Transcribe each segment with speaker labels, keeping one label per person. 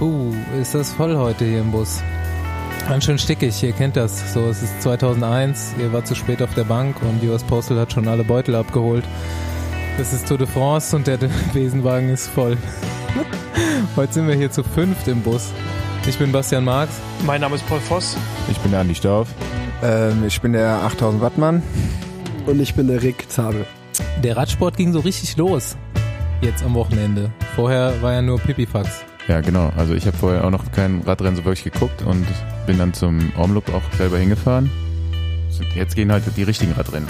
Speaker 1: Puh, ist das voll heute hier im Bus. Ganz schön stickig, ihr kennt das. So, es ist 2001, ihr wart zu spät auf der Bank und US Postal hat schon alle Beutel abgeholt. Das ist Tour de France und der Besenwagen ist voll. Heute sind wir hier zu fünft im Bus. Ich bin Bastian Marx.
Speaker 2: Mein Name ist Paul Voss.
Speaker 3: Ich bin der Andi Stauf.
Speaker 4: Ähm, ich bin der 8000 Wattmann.
Speaker 5: Und ich bin der Rick Zabel.
Speaker 1: Der Radsport ging so richtig los. Jetzt am Wochenende. Vorher war ja nur Pipifax.
Speaker 3: Ja, genau. Also ich habe vorher auch noch kein Radrennen so wirklich geguckt und bin dann zum Omloop auch selber hingefahren. Jetzt gehen halt die richtigen Radrennen.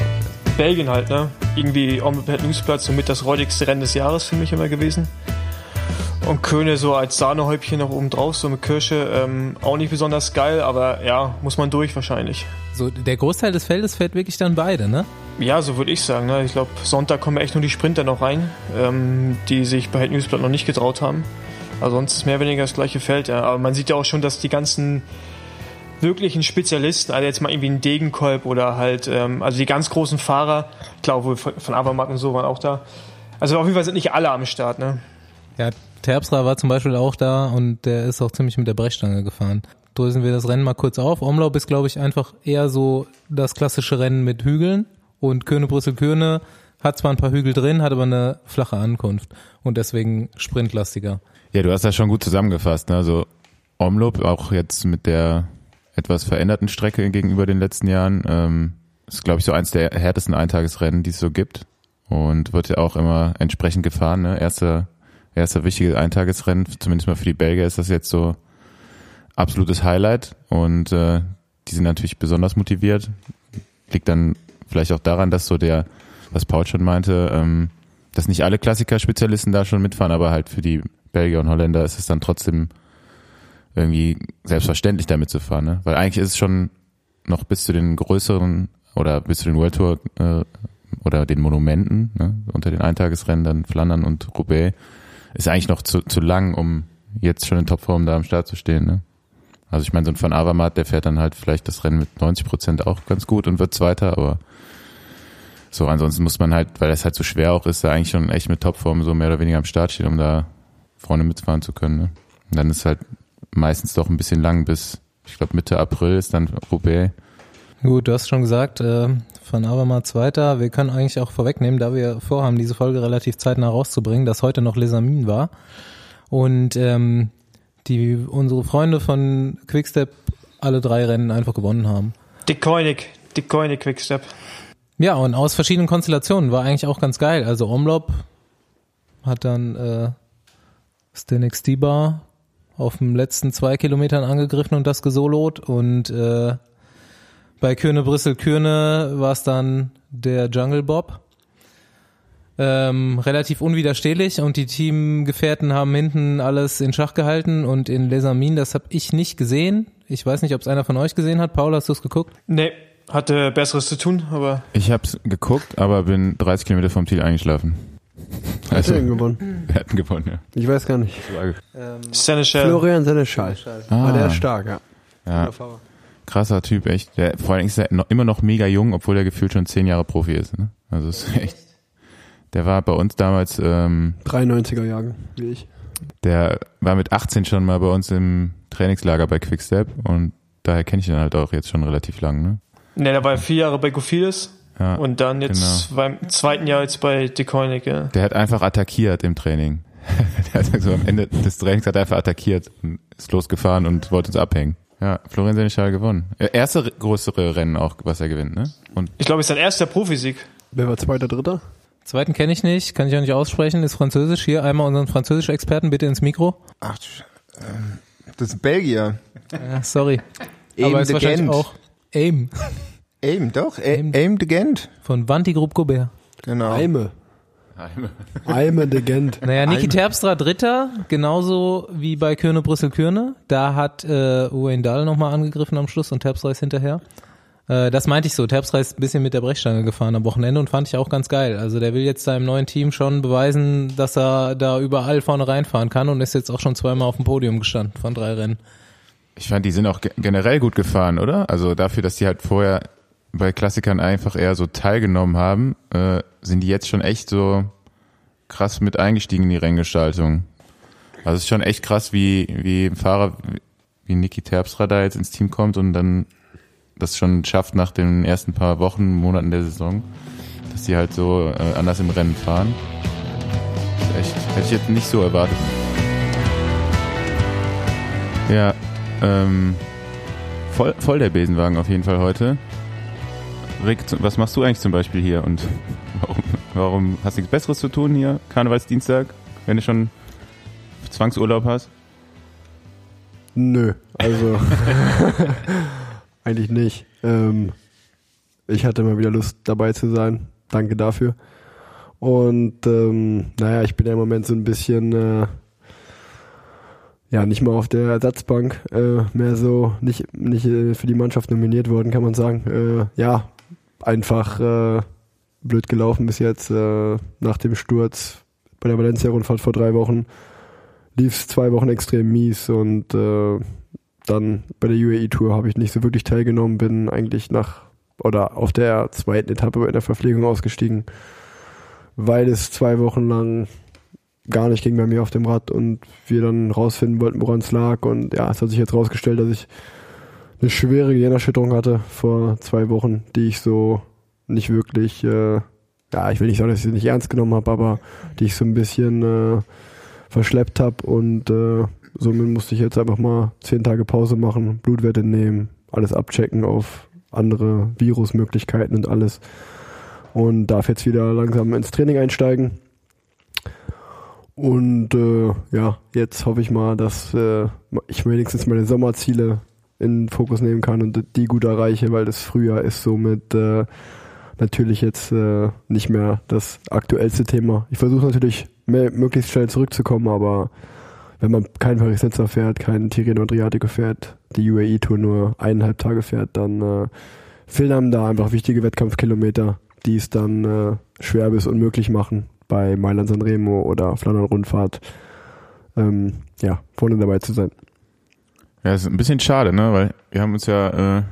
Speaker 2: Belgien halt, ne? Irgendwie Omloop Newsplatz somit das räudigste Rennen des Jahres für mich immer gewesen. Und Köhne so als Sahnehäubchen noch oben drauf, so mit Kirsche, ähm, auch nicht besonders geil, aber ja, muss man durch wahrscheinlich.
Speaker 1: So, der Großteil des Feldes fährt wirklich dann beide, ne?
Speaker 2: Ja, so würde ich sagen. Ne? Ich glaube, Sonntag kommen echt nur die Sprinter noch rein, ähm, die sich bei Head Newsblatt noch nicht getraut haben. Also sonst ist mehr oder weniger das gleiche Feld. Ja. Aber man sieht ja auch schon, dass die ganzen wirklichen Spezialisten, also jetzt mal irgendwie ein Degenkolb oder halt, ähm, also die ganz großen Fahrer, klar, wohl von, Avermatt und so waren auch da. Also auf jeden Fall sind nicht alle am Start, ne?
Speaker 1: Ja, Terpstra war zum Beispiel auch da und der ist auch ziemlich mit der Brechstange gefahren. Drösen wir das Rennen mal kurz auf. Omlaub ist, glaube ich, einfach eher so das klassische Rennen mit Hügeln und Köhne Brüssel Köhne hat zwar ein paar Hügel drin, hat aber eine flache Ankunft und deswegen sprintlastiger.
Speaker 3: Ja, du hast das schon gut zusammengefasst. Ne? Also Omloop, auch jetzt mit der etwas veränderten Strecke gegenüber den letzten Jahren, ähm, ist, glaube ich, so eins der härtesten Eintagesrennen, die es so gibt. Und wird ja auch immer entsprechend gefahren. Ne? Erster, erster wichtiges Eintagesrennen, zumindest mal für die Belgier ist das jetzt so absolutes Highlight. Und äh, die sind natürlich besonders motiviert. Liegt dann vielleicht auch daran, dass so der, was Paul schon meinte, ähm, dass nicht alle Klassiker-Spezialisten da schon mitfahren, aber halt für die Belgier und Holländer ist es dann trotzdem irgendwie selbstverständlich damit zu fahren, ne? Weil eigentlich ist es schon noch bis zu den größeren oder bis zu den World Tour äh, oder den Monumenten, ne? unter den Eintagesrennen, dann Flandern und Roubaix, ist eigentlich noch zu, zu lang, um jetzt schon in Topform da am Start zu stehen, ne? Also ich meine, so ein Van Avermaet, der fährt dann halt vielleicht das Rennen mit 90 Prozent auch ganz gut und wird Zweiter, aber so, ansonsten muss man halt, weil das halt so schwer auch ist, da eigentlich schon echt mit Topform so mehr oder weniger am Start stehen, um da vorne mitfahren zu können. Ne? Und dann ist halt meistens doch ein bisschen lang bis, ich glaube Mitte April ist dann Roubaix.
Speaker 1: Gut, du hast schon gesagt, äh, Van Avermaet Zweiter. Wir können eigentlich auch vorwegnehmen, da wir vorhaben, diese Folge relativ zeitnah rauszubringen, dass heute noch Lesamin war. Und ähm, die unsere Freunde von Quickstep alle drei Rennen einfach gewonnen haben.
Speaker 2: Dick Koenig, Dick Koenig Quickstep.
Speaker 1: Ja, und aus verschiedenen Konstellationen war eigentlich auch ganz geil. Also Omlop hat dann äh, Stenik Stibar auf dem letzten zwei Kilometern angegriffen und das gesolot und äh, bei Kürne Brüssel Kürne war es dann der Jungle Bob. Ähm, relativ unwiderstehlich und die Teamgefährten haben hinten alles in Schach gehalten und in Lesamin, das habe ich nicht gesehen. Ich weiß nicht, ob es einer von euch gesehen hat. Paul, hast du es geguckt?
Speaker 2: Nee, hatte Besseres zu tun, aber.
Speaker 3: Ich habe es geguckt, aber bin 30 Kilometer vom Ziel eingeschlafen.
Speaker 5: Also, hat er gewonnen?
Speaker 3: Wir hatten gewonnen, ja.
Speaker 5: Ich weiß gar nicht.
Speaker 2: Ähm, Seneschal.
Speaker 5: Florian Seneschal. Ah. War der ist stark, ja.
Speaker 3: ja. Krasser Typ, echt. Der, vor allem ist er noch, immer noch mega jung, obwohl er gefühlt schon zehn Jahre Profi ist. Ne? Also ist echt. Der war bei uns damals. Ähm,
Speaker 5: 93er Jahre, wie ich.
Speaker 3: Der war mit 18 schon mal bei uns im Trainingslager bei Quickstep und daher kenne ich ihn halt auch jetzt schon relativ lang. Ne?
Speaker 2: Ne, der war vier Jahre bei Gofides ja, und dann jetzt genau. beim zweiten Jahr jetzt bei Decoinic. Ja.
Speaker 3: Der hat einfach attackiert im Training. der hat so am Ende des Trainings hat er einfach attackiert und ist losgefahren und wollte uns abhängen. Ja, Florian Seneschal gewonnen. Erste größere Rennen auch, was er gewinnt, ne?
Speaker 2: Und ich glaube, es ist sein erster Profisieg.
Speaker 5: Wer war zweiter, dritter?
Speaker 1: Zweiten kenne ich nicht, kann ich auch nicht aussprechen, ist französisch. Hier einmal unseren französischen Experten bitte ins Mikro.
Speaker 4: Ach, ähm, das ist Belgier.
Speaker 1: Ja, sorry. Aber ist wahrscheinlich Gent. auch Aim.
Speaker 4: Aim, doch. Aim, Aim de Gent.
Speaker 1: Von Vanti Group Gobert.
Speaker 5: Genau. Aime. Aime. Aime de Gent.
Speaker 1: Naja, Niki Terpstra Dritter, genauso wie bei Kürne Brüssel Kürne. Da hat äh, Wayne Dahl nochmal angegriffen am Schluss und Terpstra ist hinterher. Äh, das meinte ich so. Terpstra ist ein bisschen mit der Brechstange gefahren am Wochenende und fand ich auch ganz geil. Also der will jetzt seinem neuen Team schon beweisen, dass er da überall vorne reinfahren kann und ist jetzt auch schon zweimal auf dem Podium gestanden von drei Rennen.
Speaker 3: Ich fand, die sind auch generell gut gefahren, oder? Also dafür, dass die halt vorher bei Klassikern einfach eher so teilgenommen haben, äh, sind die jetzt schon echt so krass mit eingestiegen in die Renngestaltung. Also es ist schon echt krass, wie, wie ein Fahrer wie Niki Terpstra da jetzt ins Team kommt und dann das schon schafft nach den ersten paar Wochen, Monaten der Saison, dass die halt so äh, anders im Rennen fahren. Das echt, hätte ich jetzt nicht so erwartet. Ja, ähm, voll, voll der Besenwagen auf jeden Fall heute. Rick, was machst du eigentlich zum Beispiel hier und warum, warum hast du nichts Besseres zu tun hier, Karnevalsdienstag, wenn du schon Zwangsurlaub hast?
Speaker 5: Nö, also eigentlich nicht. Ähm, ich hatte mal wieder Lust dabei zu sein. Danke dafür. Und ähm, naja, ich bin ja im Moment so ein bisschen äh, ja nicht mal auf der Ersatzbank, äh, mehr so nicht nicht äh, für die Mannschaft nominiert worden, kann man sagen. Äh, ja, einfach äh, blöd gelaufen bis jetzt äh, nach dem Sturz bei der Valencia-Rundfahrt vor drei Wochen lief es zwei Wochen extrem mies und äh, dann bei der UAE-Tour habe ich nicht so wirklich teilgenommen, bin eigentlich nach oder auf der zweiten Etappe in der Verpflegung ausgestiegen, weil es zwei Wochen lang gar nicht ging bei mir auf dem Rad und wir dann rausfinden wollten, woran es lag. Und ja, es hat sich jetzt rausgestellt, dass ich eine schwere Gehirnerschütterung hatte vor zwei Wochen, die ich so nicht wirklich, äh, ja, ich will nicht sagen, dass ich sie nicht ernst genommen habe, aber die ich so ein bisschen äh, verschleppt habe und äh, somit musste ich jetzt einfach mal zehn Tage Pause machen, Blutwerte nehmen, alles abchecken auf andere Virusmöglichkeiten und alles und darf jetzt wieder langsam ins Training einsteigen. Und äh, ja, jetzt hoffe ich mal, dass äh, ich wenigstens meine Sommerziele in den Fokus nehmen kann und die gut erreiche, weil das Frühjahr ist somit äh, natürlich jetzt äh, nicht mehr das aktuellste Thema. Ich versuche natürlich mehr, möglichst schnell zurückzukommen, aber wenn man keinen Paris-Nizza fährt, keinen Tirreno Adriatico fährt, die UAE-Tour nur eineinhalb Tage fährt, dann äh, fehlen einem da einfach wichtige Wettkampfkilometer, die es dann äh, schwer bis unmöglich machen, bei Mailand Sanremo oder Flandern Rundfahrt ähm, ja, vorne dabei zu sein.
Speaker 3: Ja, ist ein bisschen schade, ne? Weil wir haben uns ja, äh,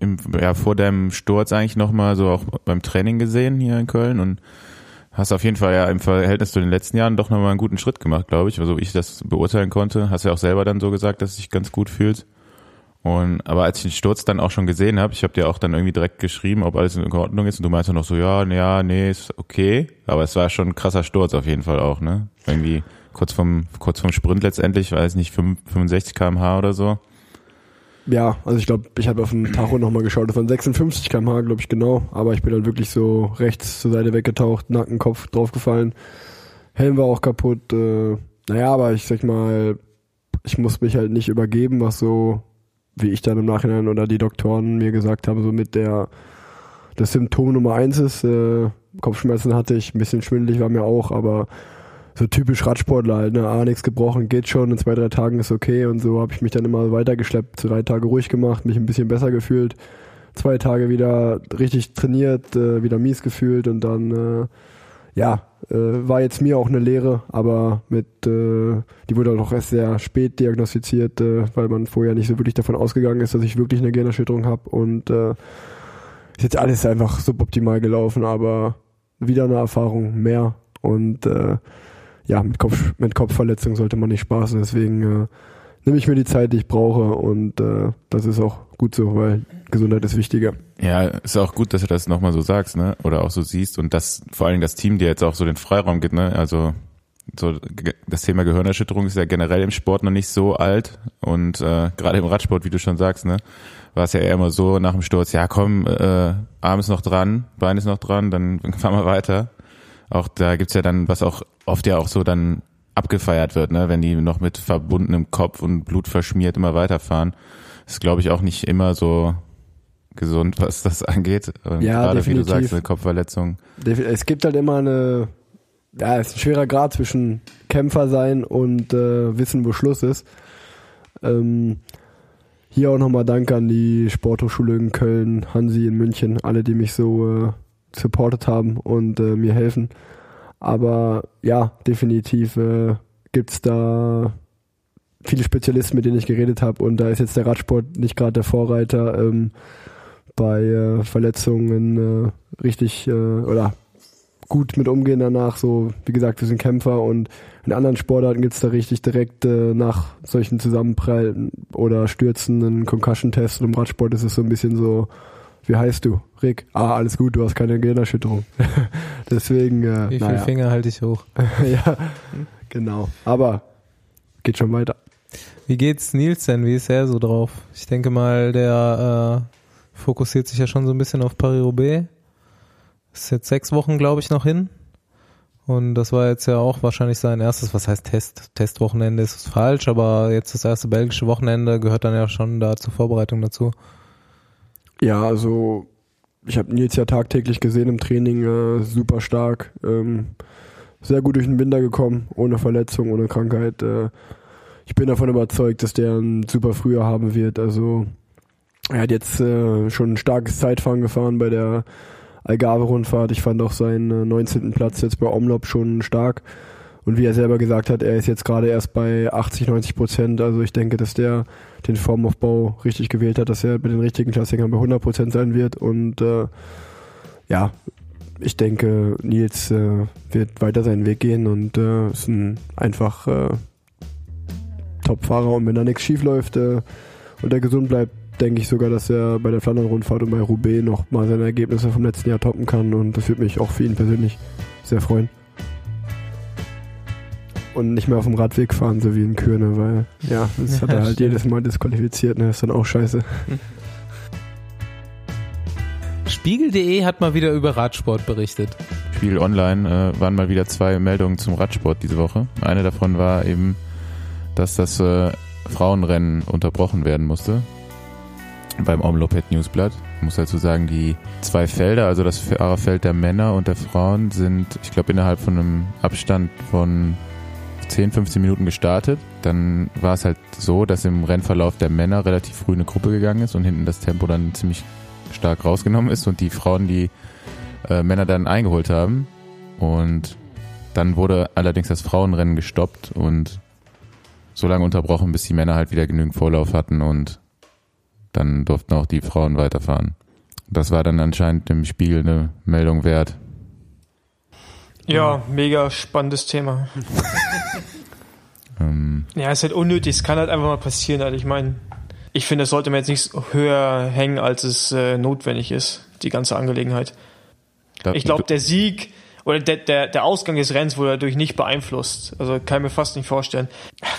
Speaker 3: im, ja vor deinem Sturz eigentlich nochmal so auch beim Training gesehen hier in Köln und Hast auf jeden Fall ja im Verhältnis zu den letzten Jahren doch nochmal einen guten Schritt gemacht, glaube ich, also ich das beurteilen konnte. Hast ja auch selber dann so gesagt, dass du dich ganz gut fühlst. Und aber als ich den Sturz dann auch schon gesehen habe, ich habe dir auch dann irgendwie direkt geschrieben, ob alles in Ordnung ist und du meinst noch so, ja, ja, nee, ist okay, aber es war schon ein krasser Sturz auf jeden Fall auch, ne? Irgendwie kurz vom kurz vom Sprint letztendlich, weiß nicht, 65 km/h oder so.
Speaker 5: Ja, also ich glaube, ich habe auf dem Tacho nochmal geschaut, das waren 56 km/h, glaube ich genau, aber ich bin dann wirklich so rechts zur Seite weggetaucht, Nacken, Kopf draufgefallen. Helm war auch kaputt. Äh, naja, aber ich sag mal, ich muss mich halt nicht übergeben, was so, wie ich dann im Nachhinein oder die Doktoren mir gesagt haben, so mit der, das Symptom Nummer eins ist, äh, Kopfschmerzen hatte ich, ein bisschen schwindelig war mir auch, aber so typisch Radsportler halt, ne? Ah, nichts gebrochen, geht schon, in zwei, drei Tagen ist okay und so habe ich mich dann immer weitergeschleppt, drei Tage ruhig gemacht, mich ein bisschen besser gefühlt, zwei Tage wieder richtig trainiert, äh, wieder mies gefühlt und dann, äh, ja, äh, war jetzt mir auch eine Lehre, aber mit, äh, die wurde auch erst sehr spät diagnostiziert, äh, weil man vorher nicht so wirklich davon ausgegangen ist, dass ich wirklich eine Gehirnerschütterung habe und äh, ist jetzt alles einfach suboptimal gelaufen, aber wieder eine Erfahrung mehr und äh, ja, mit, Kopf, mit Kopfverletzung sollte man nicht spaßen. Deswegen äh, nehme ich mir die Zeit, die ich brauche und äh, das ist auch gut so, weil Gesundheit ist wichtiger.
Speaker 3: Ja, ist auch gut, dass du das nochmal so sagst, ne? Oder auch so siehst und das vor allem das Team dir jetzt auch so den Freiraum gibt, ne? Also so das Thema Gehirnerschütterung ist ja generell im Sport noch nicht so alt und äh, gerade im Radsport, wie du schon sagst, ne, war es ja eher immer so nach dem Sturz, ja komm, äh, Arm ist noch dran, Bein ist noch dran, dann fahren wir weiter. Auch da gibt's ja dann, was auch oft ja auch so dann abgefeiert wird, ne, wenn die noch mit verbundenem Kopf und Blut verschmiert immer weiterfahren. ist, glaube ich, auch nicht immer so gesund, was das angeht. Und
Speaker 5: ja,
Speaker 3: gerade
Speaker 5: definitiv.
Speaker 3: wie du sagst, eine Kopfverletzung.
Speaker 5: Es gibt halt immer eine, ja, es ist ein schwerer Grad zwischen Kämpfer sein und äh, wissen, wo Schluss ist. Ähm, hier auch nochmal Danke an die Sporthochschule in Köln, Hansi in München, alle, die mich so äh, supportet haben und äh, mir helfen. Aber ja, definitiv äh, gibt's da viele Spezialisten, mit denen ich geredet habe und da ist jetzt der Radsport nicht gerade der Vorreiter ähm, bei äh, Verletzungen äh, richtig äh, oder gut mit umgehen danach. So, wie gesagt, wir sind Kämpfer und in anderen Sportarten gibt's da richtig direkt äh, nach solchen Zusammenprallen oder Stürzen einen Concussion-Test und im Radsport ist es so ein bisschen so, wie heißt du? Rick? Ah, alles gut, du hast keine Gehirnerschütterung. Deswegen, äh,
Speaker 1: Wie viele
Speaker 5: naja.
Speaker 1: Finger halte ich hoch?
Speaker 5: ja, genau. Aber geht schon weiter.
Speaker 1: Wie geht's Nils denn? Wie ist er so drauf? Ich denke mal, der äh, fokussiert sich ja schon so ein bisschen auf Paris-Roubaix. Ist jetzt sechs Wochen, glaube ich, noch hin. Und das war jetzt ja auch wahrscheinlich sein erstes, was heißt Test? Testwochenende ist falsch, aber jetzt das erste belgische Wochenende gehört dann ja schon da zur Vorbereitung dazu.
Speaker 5: Ja, also ich habe Nils ja tagtäglich gesehen im Training, äh, super stark, ähm, sehr gut durch den Winter gekommen, ohne Verletzung, ohne Krankheit. Äh, ich bin davon überzeugt, dass der ein super Frühjahr haben wird. Also er hat jetzt äh, schon ein starkes Zeitfahren gefahren bei der Algarve-Rundfahrt. Ich fand auch seinen äh, 19. Platz jetzt bei Omlop schon stark. Und wie er selber gesagt hat, er ist jetzt gerade erst bei 80, 90 Prozent. Also ich denke, dass der den Formaufbau richtig gewählt hat, dass er mit den richtigen Klassikern bei 100 Prozent sein wird. Und äh, ja, ich denke, Nils äh, wird weiter seinen Weg gehen und äh, ist ein einfach äh, Top-Fahrer. Und wenn da nichts schief läuft äh, und er gesund bleibt, denke ich sogar, dass er bei der Flandern-Rundfahrt und bei Roubaix noch mal seine Ergebnisse vom letzten Jahr toppen kann. Und das würde mich auch für ihn persönlich sehr freuen. Und nicht mehr auf dem Radweg fahren, so wie in Kürne, weil ja, das hat er halt jedes Mal disqualifiziert, ne? Ist dann auch scheiße.
Speaker 1: Spiegel.de hat mal wieder über Radsport berichtet.
Speaker 3: Spiel online äh, waren mal wieder zwei Meldungen zum Radsport diese Woche. Eine davon war eben, dass das äh, Frauenrennen unterbrochen werden musste beim Omloped Newsblatt. Ich muss dazu sagen, die zwei Felder, also das Fahrerfeld der Männer und der Frauen, sind, ich glaube, innerhalb von einem Abstand von 10, 15 Minuten gestartet. Dann war es halt so, dass im Rennverlauf der Männer relativ früh eine Gruppe gegangen ist und hinten das Tempo dann ziemlich stark rausgenommen ist und die Frauen die äh, Männer dann eingeholt haben. Und dann wurde allerdings das Frauenrennen gestoppt und so lange unterbrochen, bis die Männer halt wieder genügend Vorlauf hatten und dann durften auch die Frauen weiterfahren. Das war dann anscheinend dem Spiegel eine Meldung wert.
Speaker 2: Ja, mega spannendes Thema.
Speaker 3: Ähm,
Speaker 2: Ja, ist halt unnötig. Es kann halt einfach mal passieren. Also ich meine, ich finde, das sollte man jetzt nicht höher hängen, als es äh, notwendig ist, die ganze Angelegenheit. Ich glaube, der Sieg oder der, der, der Ausgang des Rennens wurde dadurch nicht beeinflusst. Also kann ich mir fast nicht vorstellen.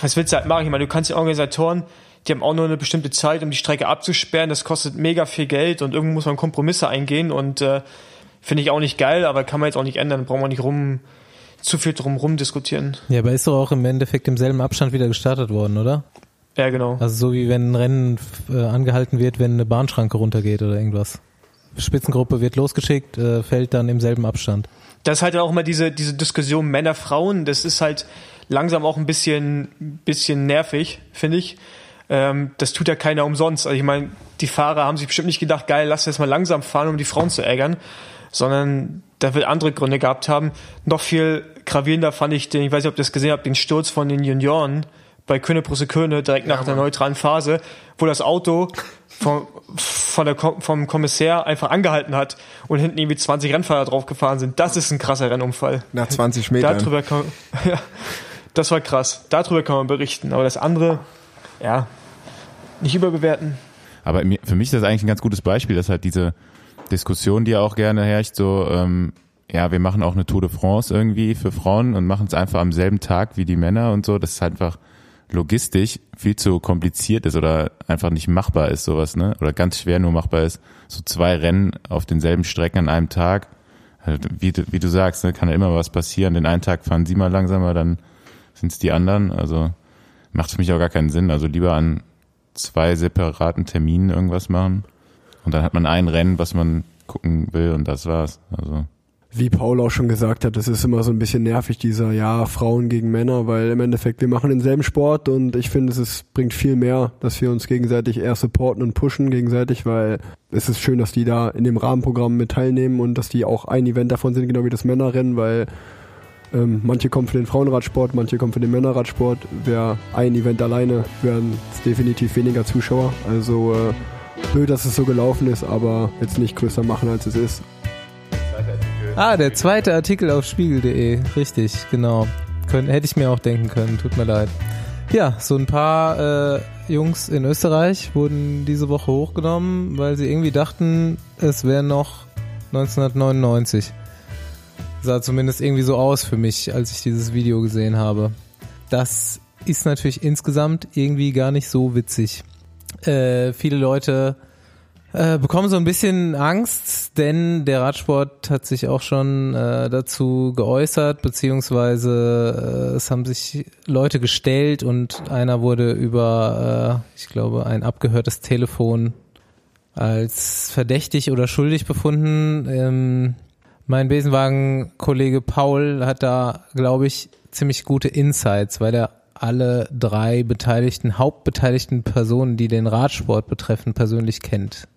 Speaker 2: Was willst du halt machen? Ich meine, du kannst die Organisatoren, die haben auch nur eine bestimmte Zeit, um die Strecke abzusperren. Das kostet mega viel Geld und irgendwo muss man Kompromisse eingehen und äh, finde ich auch nicht geil, aber kann man jetzt auch nicht ändern. Brauchen wir nicht rum zu viel drum rum diskutieren.
Speaker 1: Ja, aber ist doch auch im Endeffekt im selben Abstand wieder gestartet worden, oder?
Speaker 2: Ja, genau.
Speaker 1: Also so wie wenn ein Rennen äh, angehalten wird, wenn eine Bahnschranke runtergeht oder irgendwas. Spitzengruppe wird losgeschickt, äh, fällt dann im selben Abstand.
Speaker 2: das ist halt auch immer diese, diese Diskussion Männer, Frauen, das ist halt langsam auch ein bisschen, bisschen nervig, finde ich. Ähm, das tut ja keiner umsonst. Also ich meine, die Fahrer haben sich bestimmt nicht gedacht, geil, lass jetzt mal langsam fahren, um die Frauen zu ärgern, sondern da wird andere Gründe gehabt haben. Noch viel gravierender fand ich den, ich weiß nicht, ob ihr das gesehen habt, den Sturz von den Junioren bei Köne Brüssel Köne direkt nach der neutralen Phase, wo das Auto vom, von der, vom Kommissär einfach angehalten hat und hinten irgendwie 20 Rennfahrer draufgefahren sind. Das ist ein krasser Rennunfall.
Speaker 4: Nach 20 Metern.
Speaker 2: Darüber kann, ja, das war krass. Darüber kann man berichten. Aber das andere, ja, nicht überbewerten.
Speaker 3: Aber für mich ist das eigentlich ein ganz gutes Beispiel, dass halt diese Diskussion, die auch gerne herrscht, so, ähm, ja, wir machen auch eine Tour de France irgendwie für Frauen und machen es einfach am selben Tag wie die Männer und so, das ist einfach logistisch viel zu kompliziert ist oder einfach nicht machbar ist, sowas, ne? Oder ganz schwer nur machbar ist. So zwei Rennen auf denselben Strecken an einem Tag. Halt, wie, du- wie du sagst, ne, kann ja immer was passieren. Den einen Tag fahren sie mal langsamer, dann sind es die anderen. Also macht für mich auch gar keinen Sinn. Also lieber an zwei separaten Terminen irgendwas machen. Und dann hat man ein Rennen, was man gucken will und das war's. Also
Speaker 5: wie Paul auch schon gesagt hat, das ist immer so ein bisschen nervig, dieser, ja, Frauen gegen Männer, weil im Endeffekt, wir machen denselben Sport und ich finde, es ist, bringt viel mehr, dass wir uns gegenseitig eher supporten und pushen gegenseitig, weil es ist schön, dass die da in dem Rahmenprogramm mit teilnehmen und dass die auch ein Event davon sind, genau wie das Männerrennen, weil ähm, manche kommen für den Frauenradsport, manche kommen für den Männerradsport. Wäre ein Event alleine, wären es definitiv weniger Zuschauer. Also äh, blöd, dass es so gelaufen ist, aber jetzt nicht größer machen, als es ist.
Speaker 1: Ah, der zweite Artikel auf spiegel.de. Richtig, genau. Kön hätte ich mir auch denken können. Tut mir leid. Ja, so ein paar äh, Jungs in Österreich wurden diese Woche hochgenommen, weil sie irgendwie dachten, es wäre noch 1999. Sah zumindest irgendwie so aus für mich, als ich dieses Video gesehen habe. Das ist natürlich insgesamt irgendwie gar nicht so witzig. Äh, viele Leute äh, bekommen so ein bisschen Angst, denn der Radsport hat sich auch schon äh, dazu geäußert, beziehungsweise äh, es haben sich Leute gestellt und einer wurde über, äh, ich glaube, ein abgehörtes Telefon als verdächtig oder schuldig befunden. Ähm, mein Besenwagen-Kollege Paul hat da, glaube ich, ziemlich gute Insights, weil er alle drei beteiligten, hauptbeteiligten Personen, die den Radsport betreffen, persönlich kennt.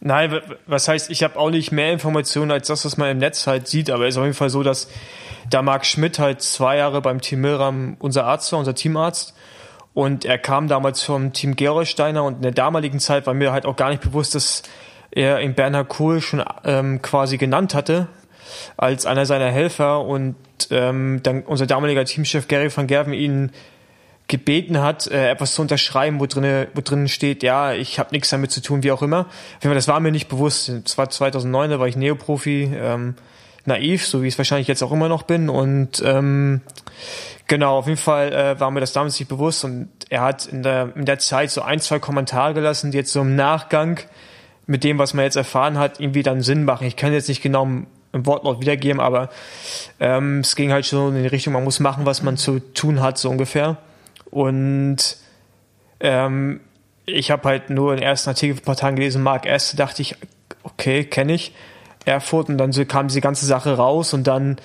Speaker 2: Nein, was heißt, ich habe auch nicht mehr Informationen als das, was man im Netz halt sieht, aber es ist auf jeden Fall so, dass da Marc Schmidt halt zwei Jahre beim Team Milram unser Arzt war, unser Teamarzt. Und er kam damals vom Team Gerolsteiner und in der damaligen Zeit war mir halt auch gar nicht bewusst, dass er in Bernhard Kohl schon ähm, quasi genannt hatte als einer seiner Helfer und ähm, dann unser damaliger Teamchef Gary van Gerven ihn gebeten hat, äh, etwas zu unterschreiben, wo drin wo drinnen steht, ja, ich habe nichts damit zu tun, wie auch immer. Das war mir nicht bewusst. Das war 2009, da war ich Neoprofi, ähm, naiv, so wie ich es wahrscheinlich jetzt auch immer noch bin. Und ähm, genau, auf jeden Fall äh, war mir das damals nicht bewusst. Und er hat in der, in der Zeit so ein, zwei Kommentare gelassen, die jetzt so im Nachgang mit dem, was man jetzt erfahren hat, irgendwie dann Sinn machen. Ich kann jetzt nicht genau im, Wortlaut wiedergeben, aber ähm, es ging halt schon in die Richtung, man muss machen, was man zu tun hat, so ungefähr. Und ähm, ich habe halt nur den ersten Artikel ein paar Tagen gelesen, Mark S. dachte ich, okay, kenne ich. Erfurt und dann so kam diese ganze Sache raus und dann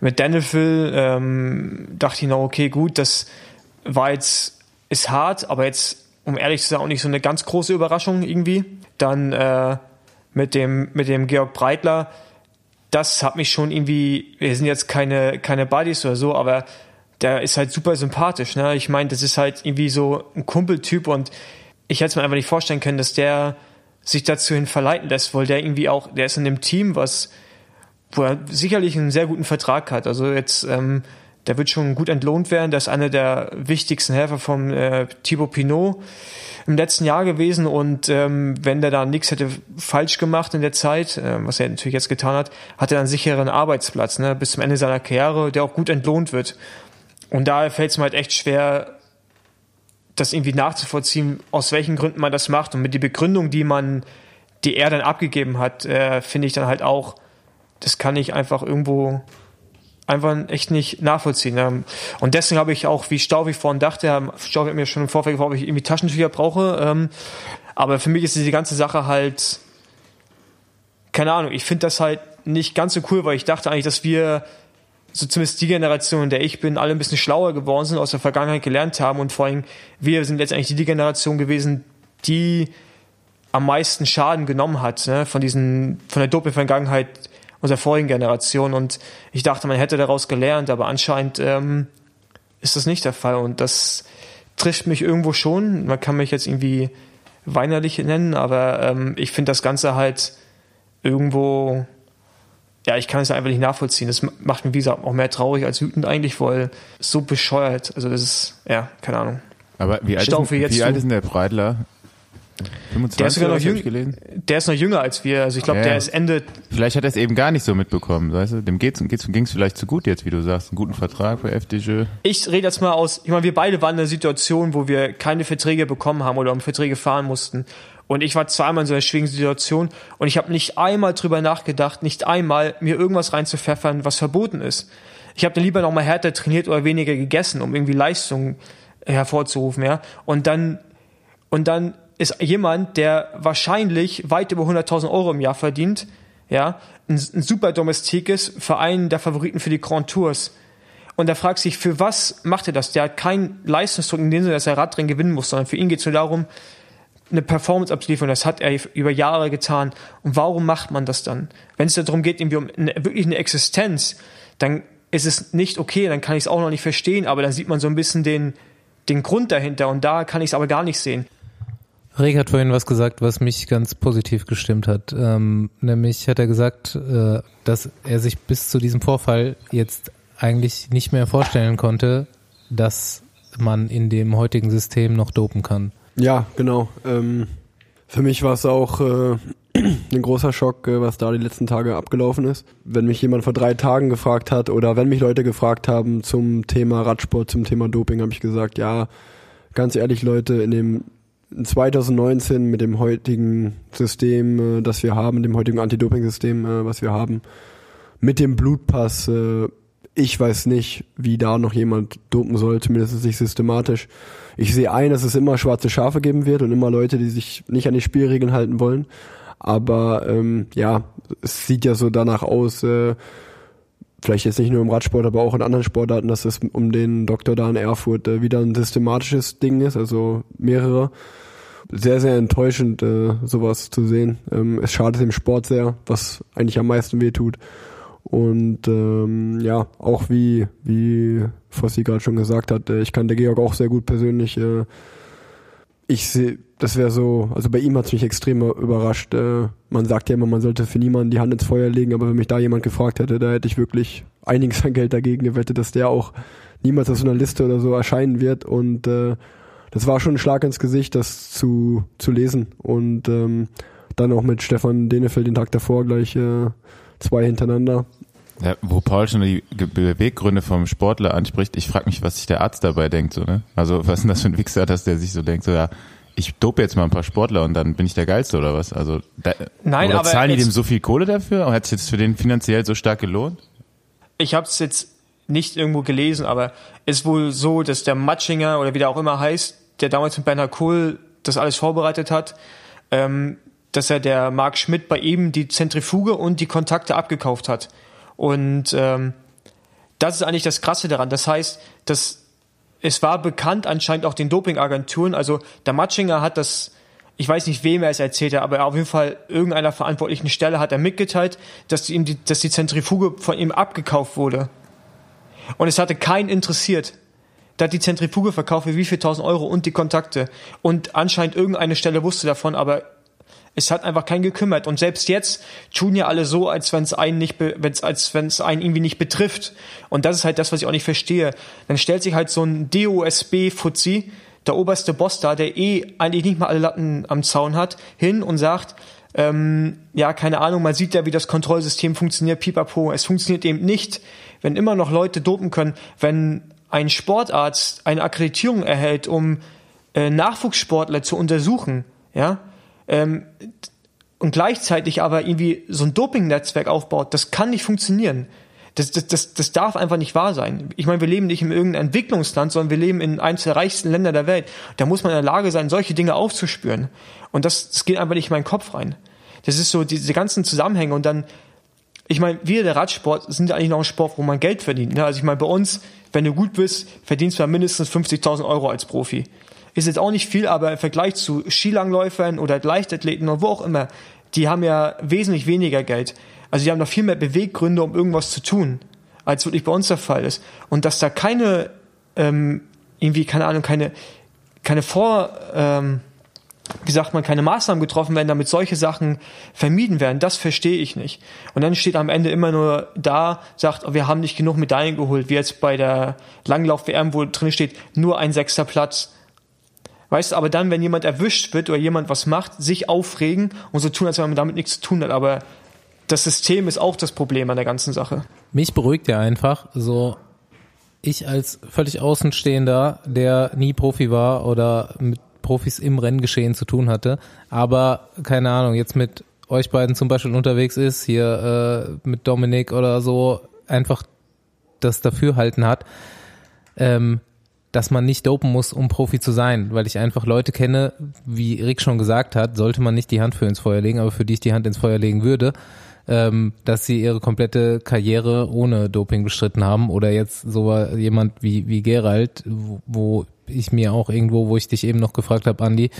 Speaker 2: mit Danville ähm, dachte ich noch, okay, gut, das war jetzt, ist hart, aber jetzt, um ehrlich zu sein, auch nicht so eine ganz große Überraschung irgendwie. Dann äh, mit dem, mit dem Georg Breitler, das hat mich schon irgendwie, wir sind jetzt keine, keine Buddies oder so, aber der ist halt super sympathisch. Ne? Ich meine, das ist halt irgendwie so ein Kumpeltyp und ich hätte es mir einfach nicht vorstellen können, dass der sich dazu hin verleiten lässt, weil der irgendwie auch, der ist in einem Team, was, wo er sicherlich einen sehr guten Vertrag hat. Also jetzt, ähm, der wird schon gut entlohnt werden. Der ist einer der wichtigsten Helfer vom äh, Thibaut Pinot im letzten Jahr gewesen und ähm, wenn der da nichts hätte falsch gemacht in der Zeit, äh, was er natürlich jetzt getan hat, hat er einen sicheren Arbeitsplatz ne, bis zum Ende seiner Karriere, der auch gut entlohnt wird. Und daher fällt es mir halt echt schwer, das irgendwie nachzuvollziehen, aus welchen Gründen man das macht. Und mit der Begründung, die man, die er dann abgegeben hat, äh, finde ich dann halt auch, das kann ich einfach irgendwo einfach echt nicht nachvollziehen. Ähm, und deswegen habe ich auch, wie Staufi vorhin dachte, Staufi hat mir schon im Vorfeld gefragt, ob ich irgendwie Taschentücher brauche. Ähm, aber für mich ist diese ganze Sache halt, keine Ahnung, ich finde das halt nicht ganz so cool, weil ich dachte eigentlich, dass wir so zumindest die Generation, in der ich bin, alle ein bisschen schlauer geworden sind, aus der Vergangenheit gelernt haben und vor allem wir sind letztendlich die Generation gewesen, die am meisten Schaden genommen hat ne, von diesen von der Doping-Vergangenheit unserer vorigen Generation und ich dachte, man hätte daraus gelernt, aber anscheinend ähm, ist das nicht der Fall und das trifft mich irgendwo schon. Man kann mich jetzt irgendwie weinerlich nennen, aber ähm, ich finde das Ganze halt irgendwo ja, ich kann es einfach nicht nachvollziehen. Das macht mich, wie gesagt, auch mehr traurig als wütend eigentlich, weil so bescheuert. Also das ist, ja, keine Ahnung.
Speaker 3: Aber wie alt, ist, wie alt ist denn der Breitler?
Speaker 2: 25 der ist sogar noch jünger. Der ist noch jünger als wir. Also ich glaube, ja, der ist Ende.
Speaker 3: Vielleicht hat er es eben gar nicht so mitbekommen, weißt du? Dem geht's, geht's, ging's vielleicht zu gut jetzt, wie du sagst. Einen guten Vertrag bei FDG.
Speaker 2: Ich rede jetzt mal aus. Ich meine, wir beide waren in einer Situation, wo wir keine Verträge bekommen haben oder um Verträge fahren mussten. Und ich war zweimal in so einer schwierigen Situation und ich habe nicht einmal drüber nachgedacht, nicht einmal mir irgendwas reinzupfeffern, was verboten ist. Ich habe dann lieber noch mal härter trainiert oder weniger gegessen, um irgendwie Leistung hervorzurufen, ja. Und dann und dann ist jemand, der wahrscheinlich weit über 100.000 Euro im Jahr verdient, ja, ein, ein super Domestik ist, für einen der Favoriten für die Grand Tours. Und er fragt sich, für was macht er das? Der hat keinen Leistungsdruck in dem Sinne, dass er Radrennen gewinnen muss, sondern für ihn geht es nur darum, eine Performance abzuliefern. Das hat er über Jahre getan. Und warum macht man das dann? Wenn es darum geht, irgendwie um eine, wirklich eine Existenz, dann ist es nicht okay, dann kann ich es auch noch nicht verstehen, aber dann sieht man so ein bisschen den, den Grund dahinter und da kann ich es aber gar nicht sehen.
Speaker 1: Rick hat vorhin was gesagt, was mich ganz positiv gestimmt hat. Ähm, nämlich hat er gesagt, äh, dass er sich bis zu diesem Vorfall jetzt eigentlich nicht mehr vorstellen konnte, dass man in dem heutigen System noch dopen kann.
Speaker 5: Ja, genau. Ähm, für mich war es auch äh, ein großer Schock, äh, was da die letzten Tage abgelaufen ist. Wenn mich jemand vor drei Tagen gefragt hat oder wenn mich Leute gefragt haben zum Thema Radsport, zum Thema Doping, habe ich gesagt, ja, ganz ehrlich Leute, in dem 2019 mit dem heutigen System, äh, das wir haben, dem heutigen Anti-Doping-System, äh, was wir haben, mit dem Blutpass, äh, ich weiß nicht, wie da noch jemand dopen soll, zumindest nicht systematisch. Ich sehe ein, dass es immer schwarze Schafe geben wird und immer Leute, die sich nicht an die Spielregeln halten wollen. Aber ähm, ja, es sieht ja so danach aus, äh, vielleicht jetzt nicht nur im Radsport, aber auch in anderen Sportarten, dass es um den Doktor da in Erfurt äh, wieder ein systematisches Ding ist, also mehrere. Sehr, sehr enttäuschend, äh, sowas zu sehen. Ähm, es schadet dem Sport sehr, was eigentlich am meisten weh tut. Und ähm, ja, auch wie, wie Fossi gerade schon gesagt hat, äh, ich kann der Georg auch sehr gut persönlich. Äh, ich sehe, das wäre so, also bei ihm hat's mich extrem überrascht. Äh, man sagt ja immer, man sollte für niemanden die Hand ins Feuer legen, aber wenn mich da jemand gefragt hätte, da hätte ich wirklich einiges an Geld dagegen gewettet, dass der auch niemals auf so einer Liste oder so erscheinen wird. Und äh, das war schon ein Schlag ins Gesicht, das zu, zu lesen. Und ähm, dann auch mit Stefan Denefeld den Tag davor gleich äh, zwei hintereinander.
Speaker 3: Ja, wo Paul schon die Beweggründe vom Sportler anspricht, ich frage mich, was sich der Arzt dabei denkt, so, ne? Also, was ist denn das für ein Wichser, dass der sich so denkt, so, ja, ich dope jetzt mal ein paar Sportler und dann bin ich der Geilste oder was? Also, da,
Speaker 2: Nein, aber
Speaker 3: zahlen die dem so viel Kohle dafür? Und hat sich jetzt für den finanziell so stark gelohnt?
Speaker 2: Ich habe es jetzt nicht irgendwo gelesen, aber ist wohl so, dass der Matschinger oder wie der auch immer heißt, der damals mit Bernhard Kohl das alles vorbereitet hat, ähm, dass er der Marc Schmidt bei ihm die Zentrifuge und die Kontakte abgekauft hat. Und ähm, das ist eigentlich das Krasse daran. Das heißt, dass es war bekannt anscheinend auch den Dopingagenturen. Also der Matschinger hat das, ich weiß nicht, wem er es erzählt hat, aber auf jeden Fall irgendeiner verantwortlichen Stelle hat er mitgeteilt, dass die, ihm die, dass die Zentrifuge von ihm abgekauft wurde. Und es hatte keinen interessiert. Da hat die Zentrifuge verkauft für wie viel tausend Euro und die Kontakte. Und anscheinend irgendeine Stelle wusste davon, aber es hat einfach keinen gekümmert. Und selbst jetzt tun ja alle so, als wenn es einen nicht, wenn's, als wenn einen irgendwie nicht betrifft. Und das ist halt das, was ich auch nicht verstehe. Dann stellt sich halt so ein DOSB-Fuzzi, der oberste Boss da, der eh eigentlich nicht mal alle Latten am Zaun hat, hin und sagt, ähm, ja, keine Ahnung, man sieht ja, wie das Kontrollsystem funktioniert, pipapo. Es funktioniert eben nicht, wenn immer noch Leute dopen können, wenn ein Sportarzt eine Akkreditierung erhält, um äh, Nachwuchssportler zu untersuchen, ja, ähm, und gleichzeitig aber irgendwie so ein Doping-Netzwerk aufbaut, das kann nicht funktionieren. Das, das, das, das darf einfach nicht wahr sein. Ich meine, wir leben nicht in irgendeinem Entwicklungsland, sondern wir leben in eines der reichsten Länder der Welt. Da muss man in der Lage sein, solche Dinge aufzuspüren. Und das, das geht einfach nicht in meinen Kopf rein. Das ist so diese ganzen Zusammenhänge und dann, ich meine, wir der Radsport sind eigentlich noch ein Sport, wo man Geld verdient. Ne? Also ich meine, bei uns, wenn du gut bist, verdienst du mindestens 50.000 Euro als Profi. Ist jetzt auch nicht viel, aber im Vergleich zu Skilangläufern oder Leichtathleten oder wo auch immer, die haben ja wesentlich weniger Geld. Also die haben noch viel mehr Beweggründe, um irgendwas zu tun, als wirklich bei uns der Fall ist. Und dass da keine, ähm, irgendwie, keine Ahnung, keine, keine Vor, ähm, wie sagt man, keine Maßnahmen getroffen werden, damit solche Sachen vermieden werden, das verstehe ich nicht. Und dann steht am Ende immer nur da, sagt, oh, wir haben nicht genug Medaillen geholt, wie jetzt bei der Langlauf-WM, wo drin steht, nur ein sechster Platz. Weißt du, aber dann, wenn jemand erwischt wird oder jemand was macht, sich aufregen und so tun, als wenn man damit nichts zu tun hat. Aber das System ist auch das Problem an der ganzen Sache.
Speaker 1: Mich beruhigt ja einfach so, ich als völlig Außenstehender, der nie Profi war oder mit Profis im Renngeschehen zu tun hatte, aber keine Ahnung, jetzt mit euch beiden zum Beispiel unterwegs ist, hier äh, mit Dominik oder so, einfach das Dafürhalten hat, ähm, dass man nicht dopen muss, um Profi zu sein, weil ich einfach Leute kenne, wie Rick schon gesagt hat, sollte man nicht die Hand für ins Feuer legen, aber für die ich die Hand ins Feuer legen würde, ähm, dass sie ihre komplette Karriere ohne Doping bestritten haben oder jetzt so jemand wie, wie Gerald, wo, ich mir auch irgendwo, wo ich dich eben noch gefragt habe, Andi,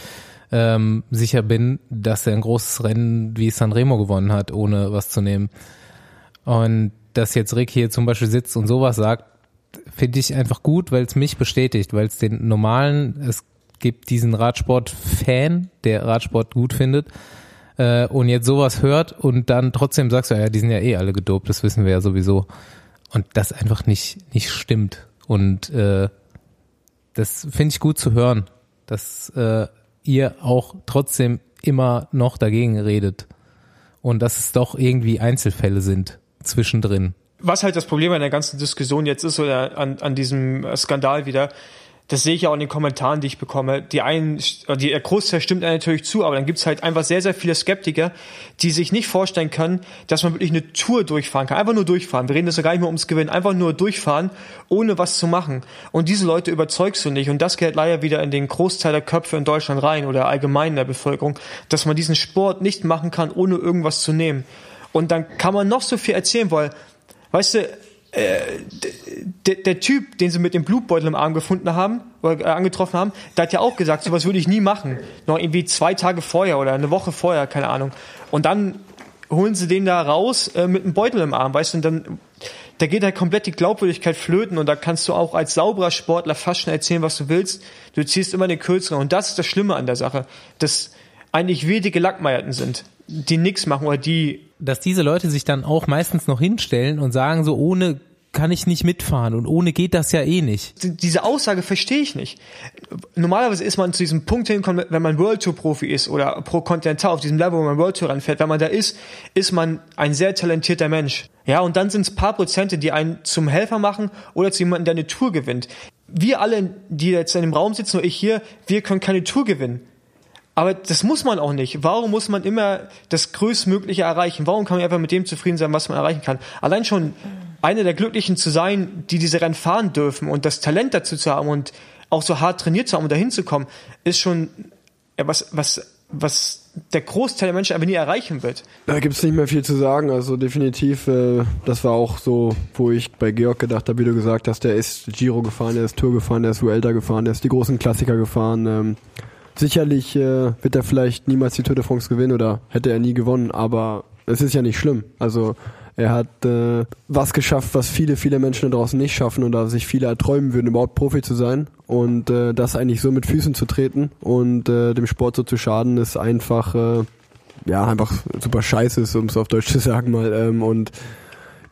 Speaker 1: ähm, sicher bin, dass er ein großes Rennen wie Sanremo gewonnen hat, ohne was zu nehmen. Und dass jetzt Rick hier zum Beispiel sitzt und sowas sagt, finde ich einfach gut, weil es mich bestätigt, weil es den normalen, es gibt diesen Radsport-Fan, der Radsport gut findet, äh, und jetzt sowas hört und dann trotzdem sagst du, ja, die sind ja eh alle gedopt, das wissen wir ja sowieso. Und das einfach nicht, nicht stimmt. Und äh, das finde ich gut zu hören, dass äh, ihr auch trotzdem immer noch dagegen redet. Und dass es doch irgendwie Einzelfälle sind zwischendrin.
Speaker 2: Was halt das Problem an der ganzen Diskussion jetzt ist oder an, an diesem Skandal wieder, das sehe ich ja auch in den Kommentaren, die ich bekomme. Die einen, die, der Großteil stimmt natürlich zu, aber dann gibt's halt einfach sehr, sehr viele Skeptiker, die sich nicht vorstellen können, dass man wirklich eine Tour durchfahren kann. Einfach nur durchfahren. Wir reden das ja gar nicht mehr ums Gewinnen. Einfach nur durchfahren, ohne was zu machen. Und diese Leute überzeugst du nicht. Und das geht leider wieder in den Großteil der Köpfe in Deutschland rein oder allgemein in der Bevölkerung, dass man diesen Sport nicht machen kann, ohne irgendwas zu nehmen. Und dann kann man noch so viel erzählen, weil, weißt du, äh, der, der Typ, den sie mit dem Blutbeutel im Arm gefunden haben, oder äh, angetroffen haben, der hat ja auch gesagt, sowas würde ich nie machen. Noch irgendwie zwei Tage vorher oder eine Woche vorher, keine Ahnung. Und dann holen sie den da raus äh, mit einem Beutel im Arm, weißt du, und dann, da geht halt komplett die Glaubwürdigkeit flöten und da kannst du auch als sauberer Sportler fast schon erzählen, was du willst. Du ziehst immer den Kürzeren und das ist das Schlimme an der Sache, dass eigentlich wir die Gelackmeierten sind, die nichts machen oder die
Speaker 1: dass diese Leute sich dann auch meistens noch hinstellen und sagen so, ohne kann ich nicht mitfahren und ohne geht das ja eh nicht.
Speaker 2: Diese Aussage verstehe ich nicht. Normalerweise ist man zu diesem Punkt hingekommen, wenn man World Tour Profi ist oder Pro Continental auf diesem Level, wo man World Tour ranfährt, wenn man da ist, ist man ein sehr talentierter Mensch. Ja, und dann sind es paar Prozente, die einen zum Helfer machen oder zu jemandem, der eine Tour gewinnt. Wir alle, die jetzt in dem Raum sitzen, oder ich hier, wir können keine Tour gewinnen. Aber das muss man auch nicht. Warum muss man immer das Größtmögliche erreichen? Warum kann man einfach mit dem zufrieden sein, was man erreichen kann? Allein schon eine der Glücklichen zu sein, die diese Rennen fahren dürfen und das Talent dazu zu haben und auch so hart trainiert zu haben, um dahin zu kommen, ist schon was, was, was der Großteil der Menschen aber nie erreichen wird.
Speaker 5: Da gibt's nicht mehr viel zu sagen. Also definitiv, äh, das war auch so, wo ich bei Georg gedacht habe, wie du gesagt hast, der ist Giro gefahren, der ist Tour gefahren, der ist Vuelta gefahren, der ist die großen Klassiker gefahren. Ähm, sicherlich äh, wird er vielleicht niemals die Tour de France gewinnen oder hätte er nie gewonnen, aber es ist ja nicht schlimm. Also er hat äh, was geschafft, was viele, viele Menschen da draußen nicht schaffen und da sich viele erträumen würden, überhaupt Profi zu sein. Und äh, das eigentlich so mit Füßen zu treten und äh, dem Sport so zu schaden, ist einfach, äh, ja, einfach super scheiße, um es auf Deutsch zu sagen mal. Ähm, und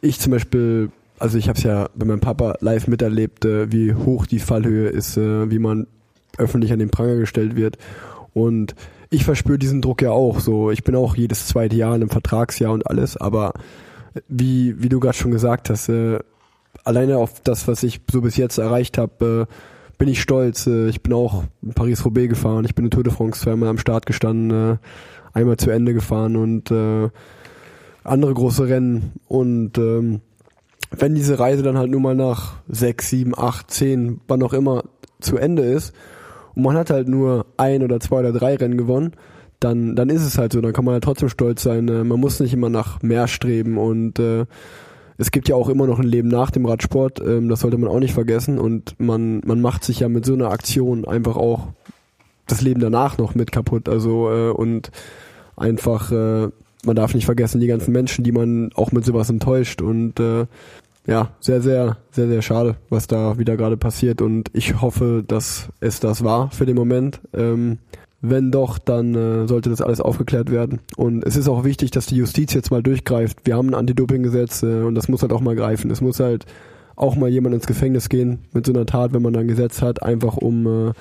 Speaker 5: ich zum Beispiel, also ich habe es ja bei meinem Papa live miterlebt, äh, wie hoch die Fallhöhe ist, äh, wie man öffentlich an den Pranger gestellt wird. Und ich verspüre diesen Druck ja auch so. Ich bin auch jedes zweite Jahr in einem Vertragsjahr und alles, aber wie, wie du gerade schon gesagt hast, äh, alleine auf das, was ich so bis jetzt erreicht habe, äh, bin ich stolz. Äh, ich bin auch in Paris-Roubaix gefahren, ich bin in Tour de France zweimal am Start gestanden, äh, einmal zu Ende gefahren und äh, andere große Rennen. Und ähm, wenn diese Reise dann halt nur mal nach sechs, sieben, acht, zehn, wann auch immer zu Ende ist man hat halt nur ein oder zwei oder drei Rennen gewonnen, dann, dann ist es halt so, dann kann man halt trotzdem stolz sein. Äh, man muss nicht immer nach mehr streben und äh, es gibt ja auch immer noch ein Leben nach dem Radsport, ähm, das sollte man auch nicht vergessen und man, man macht sich ja mit so einer Aktion einfach auch das Leben danach noch mit kaputt. Also äh, und einfach, äh, man darf nicht vergessen, die ganzen Menschen, die man auch mit sowas enttäuscht und äh, ja, sehr, sehr, sehr, sehr schade, was da wieder gerade passiert und ich hoffe, dass es das war für den Moment. Ähm, wenn doch, dann äh, sollte das alles aufgeklärt werden. Und es ist auch wichtig, dass die Justiz jetzt mal durchgreift. Wir haben ein Anti-Doping-Gesetz äh, und das muss halt auch mal greifen. Es muss halt auch mal jemand ins Gefängnis gehen mit so einer Tat, wenn man ein Gesetz hat, einfach um äh,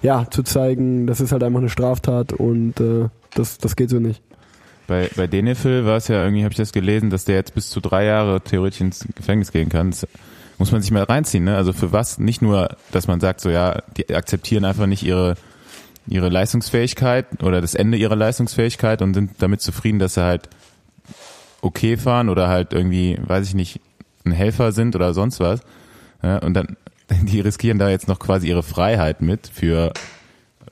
Speaker 5: ja zu zeigen, das ist halt einfach eine Straftat und äh, das, das geht so nicht.
Speaker 3: Bei, bei Denefil war es ja irgendwie, habe ich das gelesen, dass der jetzt bis zu drei Jahre theoretisch ins Gefängnis gehen kann. Das muss man sich mal reinziehen, ne? Also für was? Nicht nur, dass man sagt, so ja, die akzeptieren einfach nicht ihre ihre Leistungsfähigkeit oder das Ende ihrer Leistungsfähigkeit und sind damit zufrieden, dass sie halt okay fahren oder halt irgendwie, weiß ich nicht, ein Helfer sind oder sonst was. Ja, und dann, die riskieren da jetzt noch quasi ihre Freiheit mit für,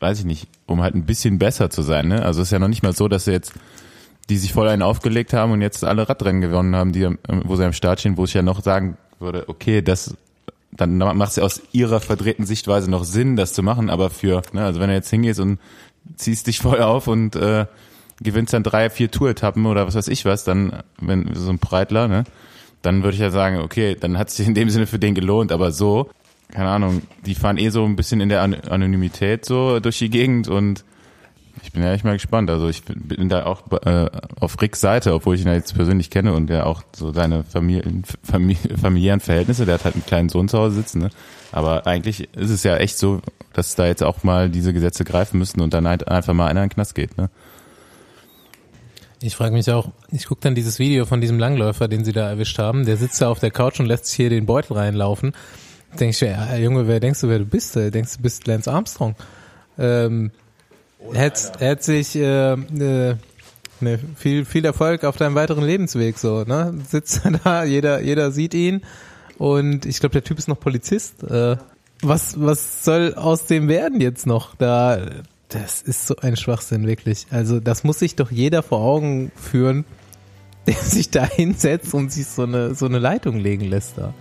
Speaker 3: weiß ich nicht, um halt ein bisschen besser zu sein. Ne? Also es ist ja noch nicht mal so, dass sie jetzt, die sich voll einen aufgelegt haben und jetzt alle Radrennen gewonnen haben, die, wo sie am Start stehen, wo ich ja noch sagen würde, okay, das dann macht es ja aus ihrer verdrehten Sichtweise noch Sinn, das zu machen, aber für, ne, also wenn du jetzt hingehst und ziehst dich voll auf und äh, gewinnst dann drei, vier Tour-Etappen oder was weiß ich was, dann, wenn so ein Breitler, ne, dann würde ich ja sagen, okay, dann hat es sich in dem Sinne für den gelohnt, aber so keine Ahnung, die fahren eh so ein bisschen in der An Anonymität so durch die Gegend und ich bin ja echt mal gespannt. Also ich bin da auch äh, auf Ricks Seite, obwohl ich ihn ja jetzt persönlich kenne und der auch so seine Familien, Famili familiären Verhältnisse, der hat halt einen kleinen Sohn zu Hause sitzen, ne? Aber eigentlich ist es ja echt so, dass da jetzt auch mal diese Gesetze greifen müssten und dann halt einfach mal einer in den Knast geht, ne?
Speaker 1: Ich frage mich auch, ich gucke dann dieses Video von diesem Langläufer, den sie da erwischt haben, der sitzt da auf der Couch und lässt sich hier den Beutel reinlaufen. Denke ich, ja, Junge, wer denkst du, wer du bist? Denkst du, bist Lance Armstrong? Ähm, er hat sich äh, äh, ne, viel, viel Erfolg auf deinem weiteren Lebensweg so, ne? Sitzt da, jeder, jeder sieht ihn und ich glaube, der Typ ist noch Polizist. Äh, was, was soll aus dem werden jetzt noch? Da, das ist so ein Schwachsinn, wirklich. Also, das muss sich doch jeder vor Augen führen, der sich da hinsetzt und sich so eine, so eine Leitung legen lässt da.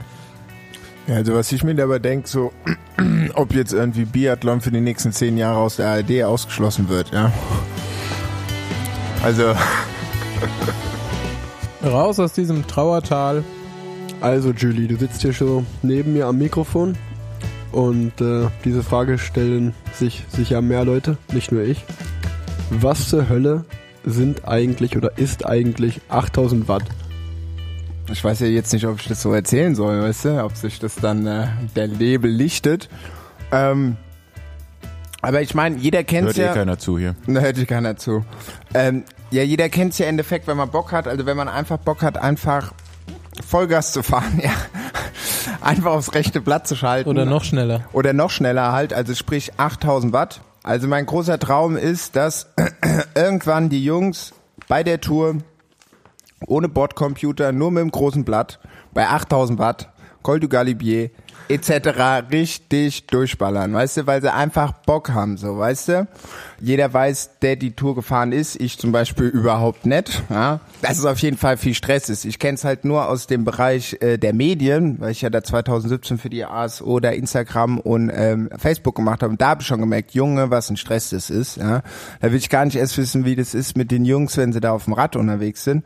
Speaker 4: Also was ich mir dabei denke, so, ob jetzt irgendwie Biathlon für die nächsten zehn Jahre aus der ARD ausgeschlossen wird, ja. Also.
Speaker 1: Raus aus diesem Trauertal.
Speaker 5: Also Julie, du sitzt hier schon neben mir am Mikrofon und äh, diese Frage stellen sich sicher mehr Leute, nicht nur ich. Was zur Hölle sind eigentlich oder ist eigentlich 8000 Watt?
Speaker 4: Ich weiß ja jetzt nicht, ob ich das so erzählen soll, weißt du, ob sich das dann äh, der Label lichtet. Ähm, aber ich meine, jeder kennt
Speaker 3: Hört
Speaker 4: ja.
Speaker 3: eh keiner zu hier.
Speaker 4: Da hört sich keiner zu. Ähm, ja, jeder kennt ja im Endeffekt, wenn man Bock hat, also wenn man einfach Bock hat, einfach Vollgas zu fahren, ja. Einfach aufs rechte Blatt zu schalten.
Speaker 1: Oder noch schneller.
Speaker 4: Oder noch schneller halt, also sprich 8000 Watt. Also mein großer Traum ist, dass irgendwann die Jungs bei der Tour ohne Bordcomputer, nur mit dem großen Blatt, bei 8000 Watt, Col du Galibier, etc. richtig durchballern, weißt du, weil sie einfach Bock haben, so, weißt du. Jeder weiß, der die Tour gefahren ist, ich zum Beispiel überhaupt nicht, ja. Dass es auf jeden Fall viel Stress ist. Ich kenne es halt nur aus dem Bereich äh, der Medien, weil ich ja da 2017 für die ASO da Instagram und ähm, Facebook gemacht habe. Und da habe ich schon gemerkt, Junge, was ein Stress das ist, ja. Da will ich gar nicht erst wissen, wie das ist mit den Jungs, wenn sie da auf dem Rad unterwegs sind.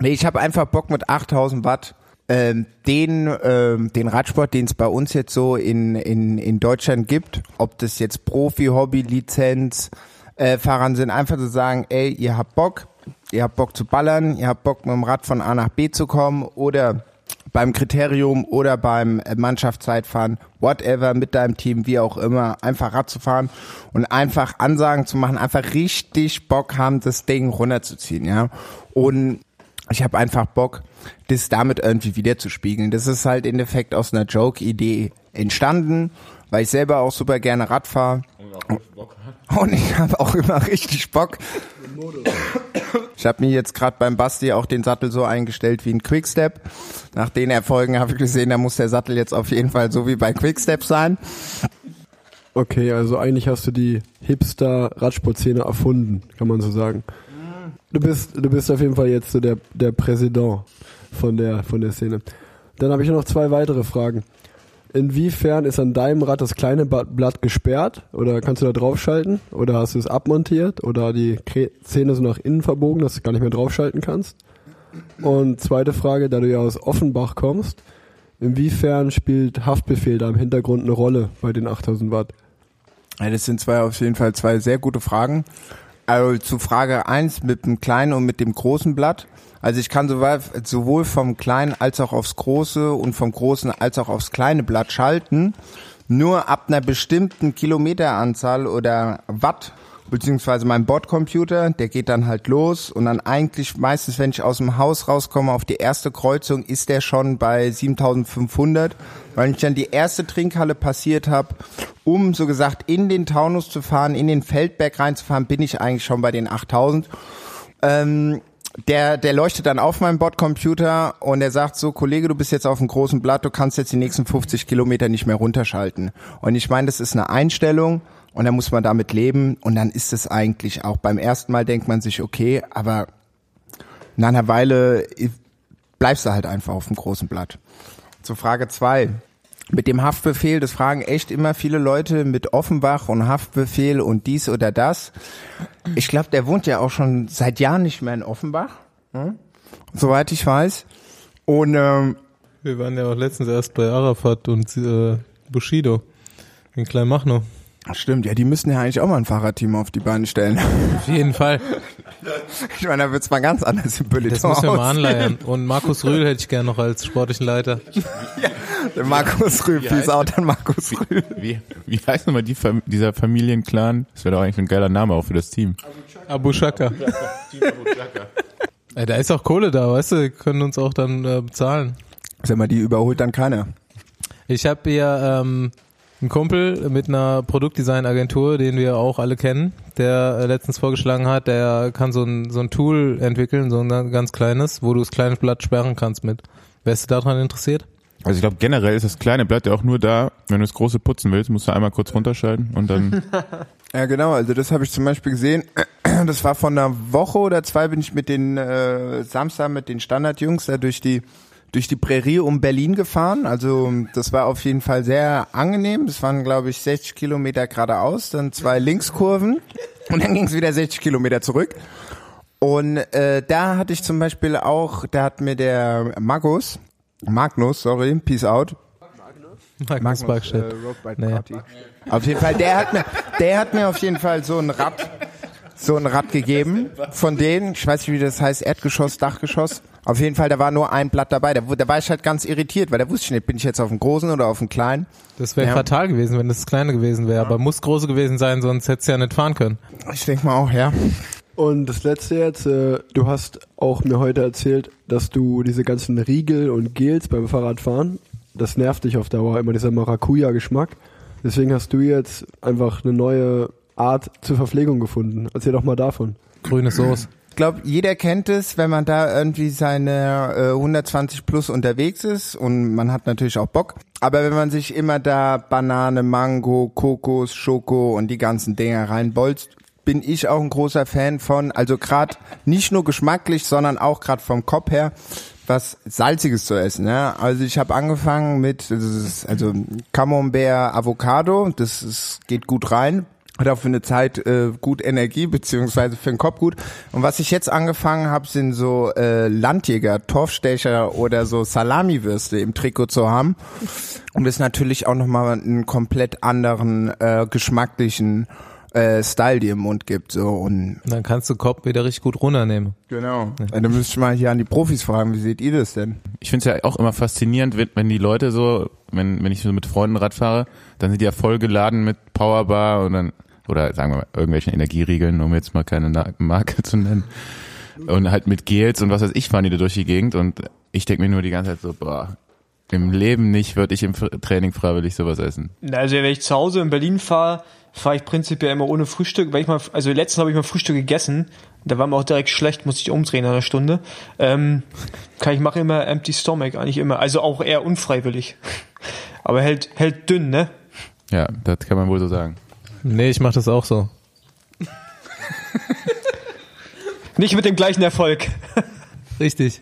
Speaker 4: Nee, ich habe einfach Bock mit 8000 Watt ähm, den, ähm, den Radsport, den es bei uns jetzt so in, in, in Deutschland gibt, ob das jetzt Profi, Hobby, Lizenz, äh, Fahrern sind, einfach zu sagen, ey, ihr habt Bock, ihr habt Bock zu ballern, ihr habt Bock mit dem Rad von A nach B zu kommen oder beim Kriterium oder beim äh, Mannschaftszeitfahren, whatever, mit deinem Team, wie auch immer, einfach Rad zu fahren und einfach Ansagen zu machen, einfach richtig Bock haben, das Ding runterzuziehen, ja. Und ich habe einfach Bock, das damit irgendwie wieder zu spiegeln. Das ist halt im Endeffekt aus einer Joke-Idee entstanden, weil ich selber auch super gerne Rad fahre. Und ich habe auch immer richtig Bock. Ich habe mir jetzt gerade beim Basti auch den Sattel so eingestellt wie ein Quickstep. Nach den Erfolgen habe ich gesehen, da muss der Sattel jetzt auf jeden Fall so wie bei Quickstep sein.
Speaker 5: Okay, also eigentlich hast du die Hipster-Radsportszene erfunden, kann man so sagen. Du bist, du bist auf jeden Fall jetzt so der, der Präsident von der, von der Szene. Dann habe ich noch zwei weitere Fragen. Inwiefern ist an deinem Rad das kleine Blatt gesperrt? Oder kannst du da draufschalten? Oder hast du es abmontiert? Oder die Zähne sind nach innen verbogen, dass du gar nicht mehr draufschalten kannst? Und zweite Frage, da du ja aus Offenbach kommst, inwiefern spielt Haftbefehl da im Hintergrund eine Rolle bei den 8000 Watt?
Speaker 4: Ja, das sind zwei auf jeden Fall zwei sehr gute Fragen. Also zu Frage eins mit dem kleinen und mit dem großen Blatt. Also ich kann sowohl vom kleinen als auch aufs große und vom großen als auch aufs kleine Blatt schalten. Nur ab einer bestimmten Kilometeranzahl oder Watt beziehungsweise mein Bordcomputer, der geht dann halt los und dann eigentlich meistens, wenn ich aus dem Haus rauskomme auf die erste Kreuzung, ist der schon bei 7500, weil ich dann die erste Trinkhalle passiert habe, um so gesagt in den Taunus zu fahren, in den Feldberg reinzufahren, bin ich eigentlich schon bei den 8000. Ähm, der, der leuchtet dann auf meinem Bordcomputer und er sagt so, Kollege, du bist jetzt auf dem großen Blatt, du kannst jetzt die nächsten 50 Kilometer nicht mehr runterschalten. Und ich meine, das ist eine Einstellung und dann muss man damit leben und dann ist es eigentlich auch beim ersten Mal denkt man sich, okay, aber nach einer Weile bleibst du halt einfach auf dem großen Blatt. Zur Frage zwei mit dem Haftbefehl, das fragen echt immer viele Leute mit Offenbach und Haftbefehl und dies oder das. Ich glaube, der wohnt ja auch schon seit Jahren nicht mehr in Offenbach, hm? soweit ich weiß. Und ähm,
Speaker 1: wir waren ja auch letztens erst bei Arafat und äh, Bushido. Den kleinen Machno.
Speaker 4: Stimmt, ja, die müssen ja eigentlich auch mal ein Fahrradteam auf die Beine stellen.
Speaker 1: Auf jeden Fall.
Speaker 4: Ich meine, da wird's mal ganz anders im Peloton
Speaker 1: Das müssen wir mal anleiern. Und Markus Rühl hätte ich gerne noch als sportlichen Leiter.
Speaker 4: Der Markus Rühl, peace out an Markus Rühl.
Speaker 3: Wie, wie heißt nochmal die, dieser Familienclan? Das wäre doch eigentlich ein geiler Name auch für das Team.
Speaker 1: Abu Shaka. Ey, da ist auch Kohle da, weißt du, die können uns auch dann äh, bezahlen.
Speaker 4: Sag mal, die überholt dann keiner.
Speaker 1: Ich habe hier ähm, einen Kumpel mit einer Produktdesign-Agentur, den wir auch alle kennen, der äh, letztens vorgeschlagen hat, der kann so ein, so ein Tool entwickeln, so ein ganz kleines, wo du das kleine Blatt sperren kannst mit. Wärst du daran interessiert?
Speaker 3: Also ich glaube generell ist das kleine Blatt ja auch nur da, wenn du das große putzen willst, musst du einmal kurz runterschalten und dann
Speaker 4: Ja, genau. Also das habe ich zum Beispiel gesehen. Das war von einer Woche oder zwei bin ich mit den äh, Samstag mit den Standardjungs da durch die durch die Prärie um Berlin gefahren. Also das war auf jeden Fall sehr angenehm. Das waren glaube ich 60 Kilometer geradeaus, dann zwei Linkskurven und dann ging es wieder 60 Kilometer zurück. Und äh, da hatte ich zum Beispiel auch, da hat mir der Magus, Magnus, sorry, peace out,
Speaker 1: Magnus Backstedt.
Speaker 4: äh. Party. Auf jeden Fall, der hat mir, der hat mir auf jeden Fall so ein Rad, so ein Rad gegeben. Von denen, ich weiß nicht, wie das heißt, Erdgeschoss, Dachgeschoss. Auf jeden Fall, da war nur ein Blatt dabei. Da, da war ich halt ganz irritiert, weil da wusste ich nicht, bin ich jetzt auf dem großen oder auf dem kleinen.
Speaker 1: Das wäre
Speaker 4: Ja.
Speaker 1: fatal gewesen, wenn das das kleine gewesen wäre, aber muss große gewesen sein, sonst hättest du ja nicht fahren können.
Speaker 4: Ich denke mal auch, ja.
Speaker 5: Und das letzte jetzt, äh, du hast auch mir heute erzählt, dass du diese ganzen Riegel und Gels beim Fahrradfahren, das nervt dich auf Dauer, immer dieser Maracuja-Geschmack. Deswegen hast du jetzt einfach eine neue Art zur Verpflegung gefunden. Erzähl doch mal davon.
Speaker 1: Grüne Soße.
Speaker 4: Ich glaube, jeder kennt es, wenn man da irgendwie seine äh, 120 plus unterwegs ist und man hat natürlich auch Bock. Aber wenn man sich immer da Banane, Mango, Kokos, Schoko und die ganzen Dinger reinbolzt, bin ich auch ein großer Fan von, also gerade nicht nur geschmacklich, sondern auch gerade vom Kopf her, was Salziges zu essen. Ja? Also ich habe angefangen mit, also Camembert Avocado, das ist, geht gut rein. Hat auch für eine Zeit äh, gut Energie, beziehungsweise für den Kopf gut. Und was ich jetzt angefangen habe, sind so äh, Landjäger, Torfstecher oder so Salamiwürste im Trikot zu haben. Und das natürlich auch nochmal einen komplett anderen äh, geschmacklichen äh, Style dir im Mund gibt. So und
Speaker 1: Dann kannst du Kopf wieder richtig gut runternehmen.
Speaker 4: genau. Äh, Da müsste ich mal hier an die Profis fragen, wie seht ihr das denn?
Speaker 3: Ich finde es ja auch immer faszinierend, wenn, wenn die Leute so, wenn, wenn ich so mit Freunden Rad fahre, dann sind die ja voll geladen mit Powerbar und dann, oder sagen wir mal, irgendwelchen Energieriegeln, um jetzt mal keine Na Marke zu nennen. Und halt mit Gels und was weiß ich, fahren die da durch die Gegend und ich denke mir nur die ganze Zeit so, boah, im Leben nicht würde ich im Training freiwillig sowas essen.
Speaker 2: Also wenn ich zu Hause in Berlin fahre, fahre ich prinzipiell immer ohne Frühstück, weil ich mal, also letztens habe ich mal Frühstück gegessen, da war mir auch direkt schlecht, musste ich umdrehen nach einer Stunde. Ähm, kann ich mache immer Empty Stomach, eigentlich immer, also auch eher unfreiwillig. Aber hält, hält dünn, ne?
Speaker 3: Ja, das kann man wohl so sagen.
Speaker 1: Nee, ich mach das auch so.
Speaker 2: Nicht mit dem gleichen Erfolg.
Speaker 1: Richtig.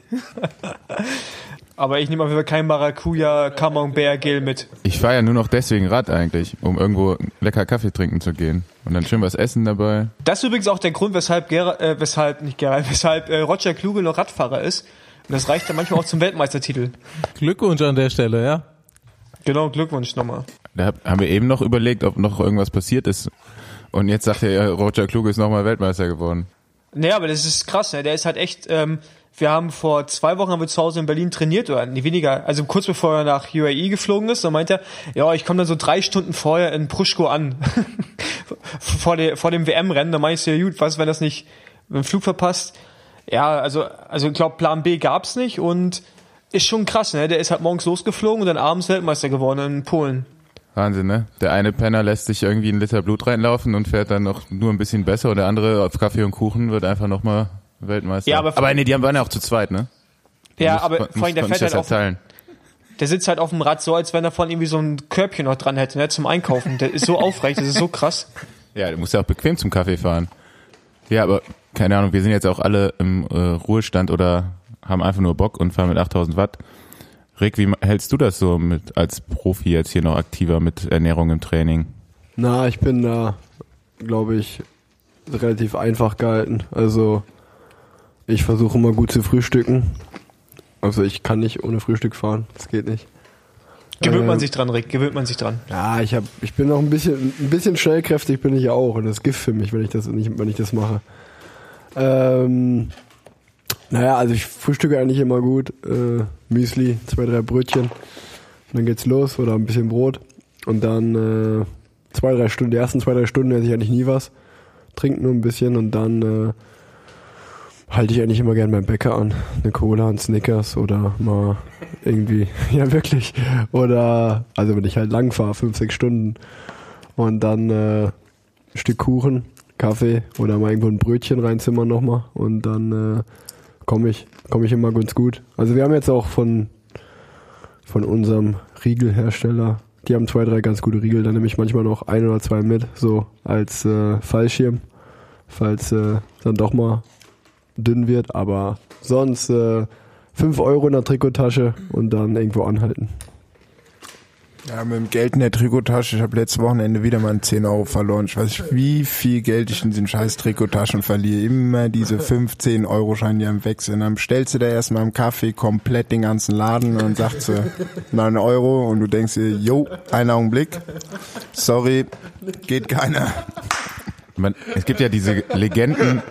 Speaker 2: Aber ich nehme auf jeden Fall kein Maracuja Camembert Gel mit.
Speaker 3: Ich fahre ja nur noch deswegen Rad eigentlich, um irgendwo lecker Kaffee trinken zu gehen. Und dann schön was essen dabei.
Speaker 2: Das ist übrigens auch der Grund, weshalb Gera, äh, weshalb, nicht Gerald, weshalb äh, Roger Kluge noch Radfahrer ist. Und das reicht dann manchmal auch zum Weltmeistertitel.
Speaker 1: Glückwunsch an der Stelle, ja.
Speaker 2: Genau, Glückwunsch nochmal.
Speaker 3: Da hab- haben wir eben noch überlegt, ob noch irgendwas passiert ist. Und jetzt sagt er, Roger Kluge ist nochmal Weltmeister geworden.
Speaker 2: Naja, aber das ist krass, ne? Der ist halt echt, ähm, wir haben vor zwei Wochen haben wir zu Hause in Berlin trainiert, oder nee, weniger, also kurz bevor er nach UAE geflogen ist, dann meint er, ja, ich komme dann so drei Stunden vorher in Pruschko an. vor, der, vor dem WM-Rennen, da meinst du, ja gut, was, wenn das nicht, wenn Flug verpasst? Ja, also, also ich glaube, Plan B gab's nicht und ist schon krass, ne? Der ist halt morgens losgeflogen und dann abends Weltmeister geworden in Polen.
Speaker 3: Wahnsinn, ne? Der eine Penner lässt sich irgendwie einen Liter Blut reinlaufen und fährt dann noch nur ein bisschen besser und der andere auf Kaffee und Kuchen wird einfach nochmal Weltmeister.
Speaker 2: Ja, aber-
Speaker 3: aber nee, die haben- waren ja auch zu zweit, ne?
Speaker 2: Ja,
Speaker 3: Muss-
Speaker 2: aber
Speaker 3: muss-
Speaker 2: vor allem der fährt halt auf,
Speaker 3: erteilen.
Speaker 2: der sitzt halt auf dem Rad so, als wenn er von irgendwie so ein Körbchen noch dran hätte, ne, zum Einkaufen. Der ist so aufrecht, das ist so krass.
Speaker 3: Ja, du musst ja auch bequem zum Kaffee fahren. Ja, aber keine Ahnung, wir sind jetzt auch alle im äh, Ruhestand oder haben einfach nur Bock und fahren mit 8000 Watt. Rick, wie hältst du das so mit als Profi jetzt hier noch aktiver mit Ernährung im Training?
Speaker 5: Na, ich bin da, glaube ich, relativ einfach gehalten. Also ich versuche immer gut zu frühstücken. Also ich kann nicht ohne Frühstück fahren. Das geht nicht.
Speaker 2: Gewöhnt man
Speaker 5: Ähm,
Speaker 2: sich dran, Rick, gewöhnt man sich dran.
Speaker 5: Ja, ich hab, ich bin noch ein bisschen, ein bisschen schnellkräftig bin ich auch und das ist Gift für mich, wenn ich das nicht, wenn ich das mache. Ähm, naja, also ich frühstücke eigentlich immer gut, äh, Müsli, zwei, drei Brötchen, und dann geht's los oder ein bisschen Brot. Und dann äh, zwei, drei Stunden, die ersten zwei, drei Stunden esse ich eigentlich nie was, trinke nur ein bisschen und dann äh, halte ich eigentlich immer gern beim Bäcker an. Eine Cola, ein Snickers oder mal irgendwie, ja wirklich. Oder, also wenn ich halt lang fahre, fünf, sechs Stunden. Und dann äh, ein Stück Kuchen, Kaffee oder mal irgendwo ein Brötchen reinzimmern nochmal und dann äh, komme ich, komme ich immer ganz gut. Also wir haben jetzt auch von, von unserem Riegelhersteller, die haben zwei, drei ganz gute Riegel, dann nehme ich manchmal noch ein oder zwei mit, so als äh, Fallschirm, falls äh, dann doch mal dünn wird, aber sonst äh, 5 Euro in der Trikottasche und dann irgendwo anhalten.
Speaker 4: Ja, mit dem Geld in der Trikottasche. Ich habe letztes Wochenende wieder mal 10 Euro verloren. Ich weiß nicht, wie viel Geld ich in diesen scheiß Trikottaschen verliere. Immer diese 15 Euro Scheine, die am wechseln. Dann stellst du da erstmal im Kaffee komplett den ganzen Laden und sagt sie 9 Euro und du denkst dir, jo, einen Augenblick. Sorry, geht keiner.
Speaker 3: Man, es gibt ja diese Legenden,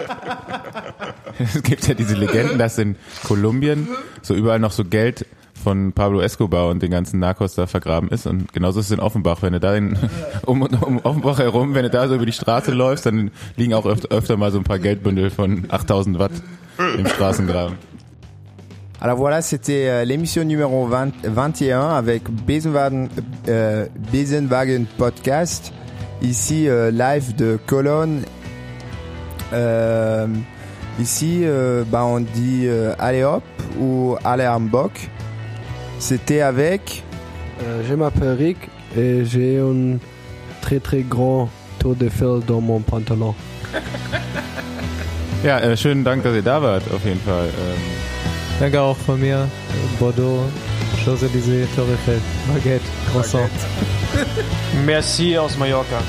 Speaker 3: es gibt ja diese Legenden, dass in Kolumbien so überall noch so Geld von Pablo Escobar und den ganzen Narcos da vergraben ist und genauso ist es in Offenbach, wenn du da in, um, um Offenbach herum, wenn du da so über die Straße läufst, dann liegen auch öfter, öfter mal so ein paar Geldbündel von 8000 Watt im Straßengraben.
Speaker 4: Alors voilà, c'était euh, l'émission numéro 20 21 avec Besenwagen, euh, Besenwagen Podcast, ici euh, live de Cologne. Euh, ici, euh, bah, on dit euh, allez hop ou allez Hamburg. C'était avec
Speaker 5: Euh, je m'appelle Rick et j'ai un très très grand tour de fil dans mon pantalon.
Speaker 3: Ja, äh, schönen Dank, dass ihr da wart, auf jeden Fall. Ähm,
Speaker 1: Danke auch von mir. Bordeaux, Champs-Élysées, Torre Eiffel, Baguette, Croissant.
Speaker 2: Merci aus Mallorca.